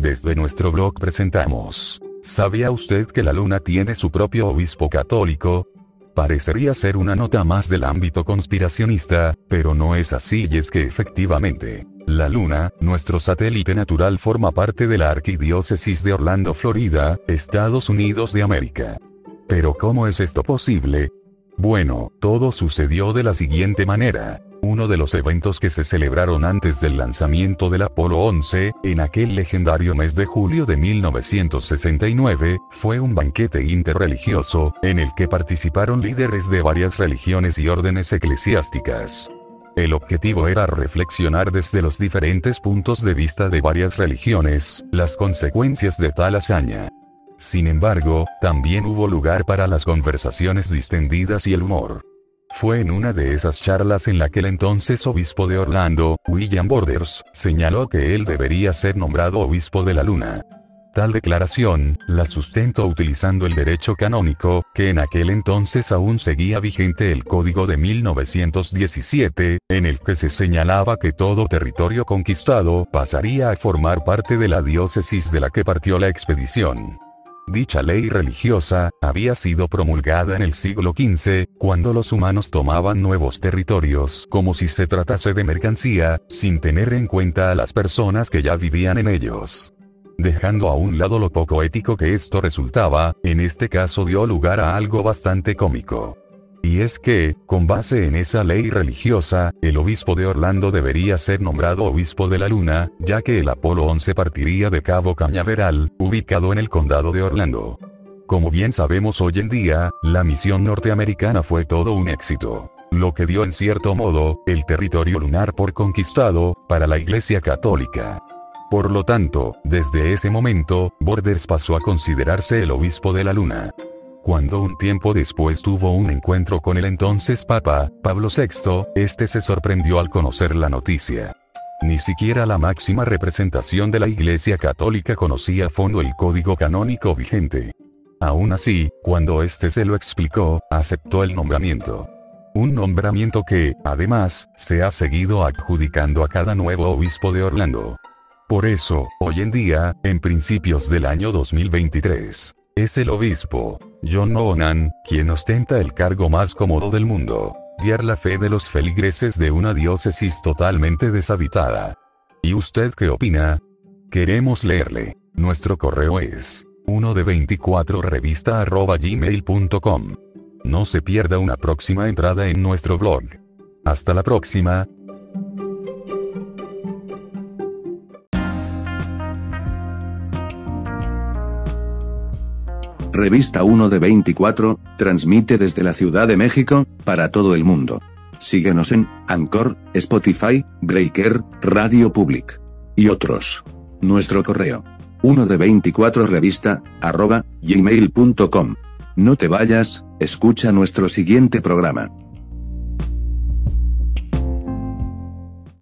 desde nuestro blog presentamos. ¿Sabía usted que la luna tiene su propio obispo católico? Parecería ser una nota más del ámbito conspiracionista, pero no es así y es que efectivamente, la Luna, nuestro satélite natural forma parte de la arquidiócesis de Orlando, Florida, Estados Unidos de América. Pero ¿cómo es esto posible? Bueno, todo sucedió de la siguiente manera. Uno de los eventos que se celebraron antes del lanzamiento del Apolo 11, en aquel legendario mes de julio de 1969, fue un banquete interreligioso, en el que participaron líderes de varias religiones y órdenes eclesiásticas. El objetivo era reflexionar desde los diferentes puntos de vista de varias religiones, las consecuencias de tal hazaña. Sin embargo, también hubo lugar para las conversaciones distendidas y el humor. Fue en una de esas charlas en la que el entonces obispo de Orlando, William Borders, señaló que él debería ser nombrado obispo de la luna. Tal declaración, la sustento utilizando el derecho canónico, que en aquel entonces aún seguía vigente el Código de 1917, en el que se señalaba que todo territorio conquistado pasaría a formar parte de la diócesis de la que partió la expedición. Dicha ley religiosa, había sido promulgada en el siglo XV, cuando los humanos tomaban nuevos territorios como si se tratase de mercancía, sin tener en cuenta a las personas que ya vivían en ellos. Dejando a un lado lo poco ético que esto resultaba, en este caso dio lugar a algo bastante cómico. Y es que, con base en esa ley religiosa, el obispo de Orlando debería ser nombrado obispo de la luna, ya que el Apolo 11 partiría de Cabo Cañaveral, ubicado en el condado de Orlando. Como bien sabemos hoy en día, la misión norteamericana fue todo un éxito. Lo que dio en cierto modo, el territorio lunar por conquistado, para la Iglesia Católica. Por lo tanto, desde ese momento, Borders pasó a considerarse el obispo de la luna. Cuando un tiempo después tuvo un encuentro con el entonces Papa, Pablo VI, este se sorprendió al conocer la noticia. Ni siquiera la máxima representación de la Iglesia Católica conocía a fondo el código canónico vigente. Aún así, cuando este se lo explicó, aceptó el nombramiento. Un nombramiento que, además, se ha seguido adjudicando a cada nuevo obispo de Orlando. Por eso, hoy en día, en principios del año 2023, es el obispo, John Noonan, quien ostenta el cargo más cómodo del mundo, guiar la fe de los feligreses de una diócesis totalmente deshabitada. ¿Y usted qué opina? Queremos leerle. Nuestro correo es 1 de 24 revista gmail.com. No se pierda una próxima entrada en nuestro blog. Hasta la próxima, Revista 1 de 24, transmite desde la Ciudad de México, para todo el mundo. Síguenos en Anchor, Spotify, Breaker, Radio Public y otros. Nuestro correo 1 de 24 revista arroba gmail.com. No te vayas, escucha nuestro siguiente programa.